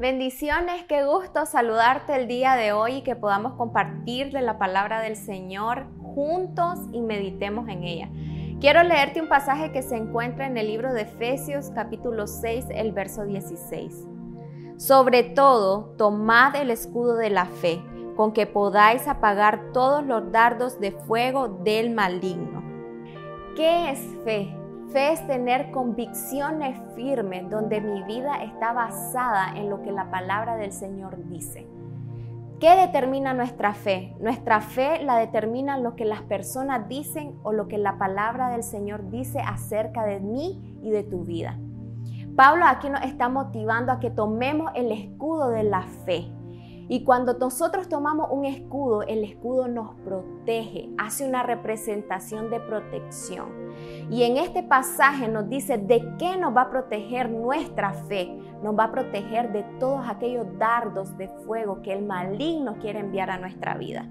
Bendiciones, qué gusto saludarte el día de hoy y que podamos compartir de la palabra del Señor juntos y meditemos en ella. Quiero leerte un pasaje que se encuentra en el libro de Efesios capítulo 6, el verso 16. Sobre todo, tomad el escudo de la fe, con que podáis apagar todos los dardos de fuego del maligno. ¿Qué es fe? Fe es tener convicciones firmes donde mi vida está basada en lo que la palabra del Señor dice. ¿Qué determina nuestra fe? Nuestra fe la determina lo que las personas dicen o lo que la palabra del Señor dice acerca de mí y de tu vida. Pablo aquí nos está motivando a que tomemos el escudo de la fe. Y cuando nosotros tomamos un escudo, el escudo nos protege, hace una representación de protección. Y en este pasaje nos dice de qué nos va a proteger nuestra fe. Nos va a proteger de todos aquellos dardos de fuego que el maligno quiere enviar a nuestra vida.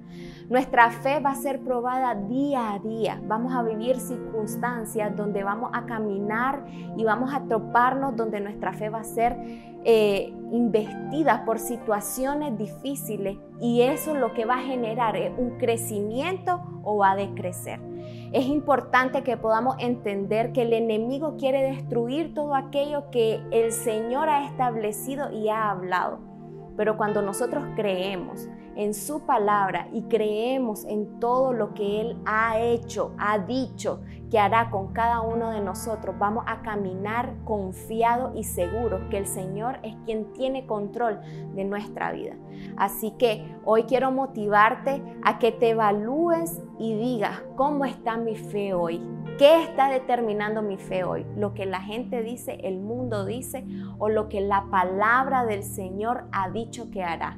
Nuestra fe va a ser probada día a día. Vamos a vivir circunstancias donde vamos a caminar y vamos a toparnos donde nuestra fe va a ser eh, investida por situaciones y eso lo que va a generar es un crecimiento o va a decrecer. Es importante que podamos entender que el enemigo quiere destruir todo aquello que el Señor ha establecido y ha hablado. Pero cuando nosotros creemos en su palabra y creemos en todo lo que Él ha hecho, ha dicho que hará con cada uno de nosotros, vamos a caminar confiado y seguros que el Señor es quien tiene control de nuestra vida. Así que hoy quiero motivarte a que te evalúes y digas cómo está mi fe hoy. ¿Qué está determinando mi fe hoy? ¿Lo que la gente dice, el mundo dice o lo que la palabra del Señor ha dicho que hará?